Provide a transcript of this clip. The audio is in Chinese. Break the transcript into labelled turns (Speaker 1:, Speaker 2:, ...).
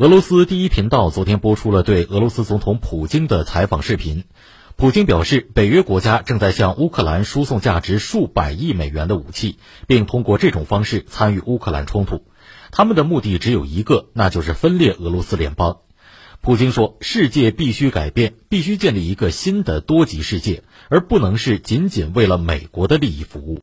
Speaker 1: 俄罗斯第一频道昨天播出了对俄罗斯总统普京的采访视频。普京表示北约国家正在向乌克兰输送价值数百亿美元的武器并通过这种方式参与乌克兰冲突。他们的目的只有一个那就是分裂俄罗斯联邦。普京说世界必须改变必须建立一个新的多极世界而不能是仅仅为了美国的利益服务。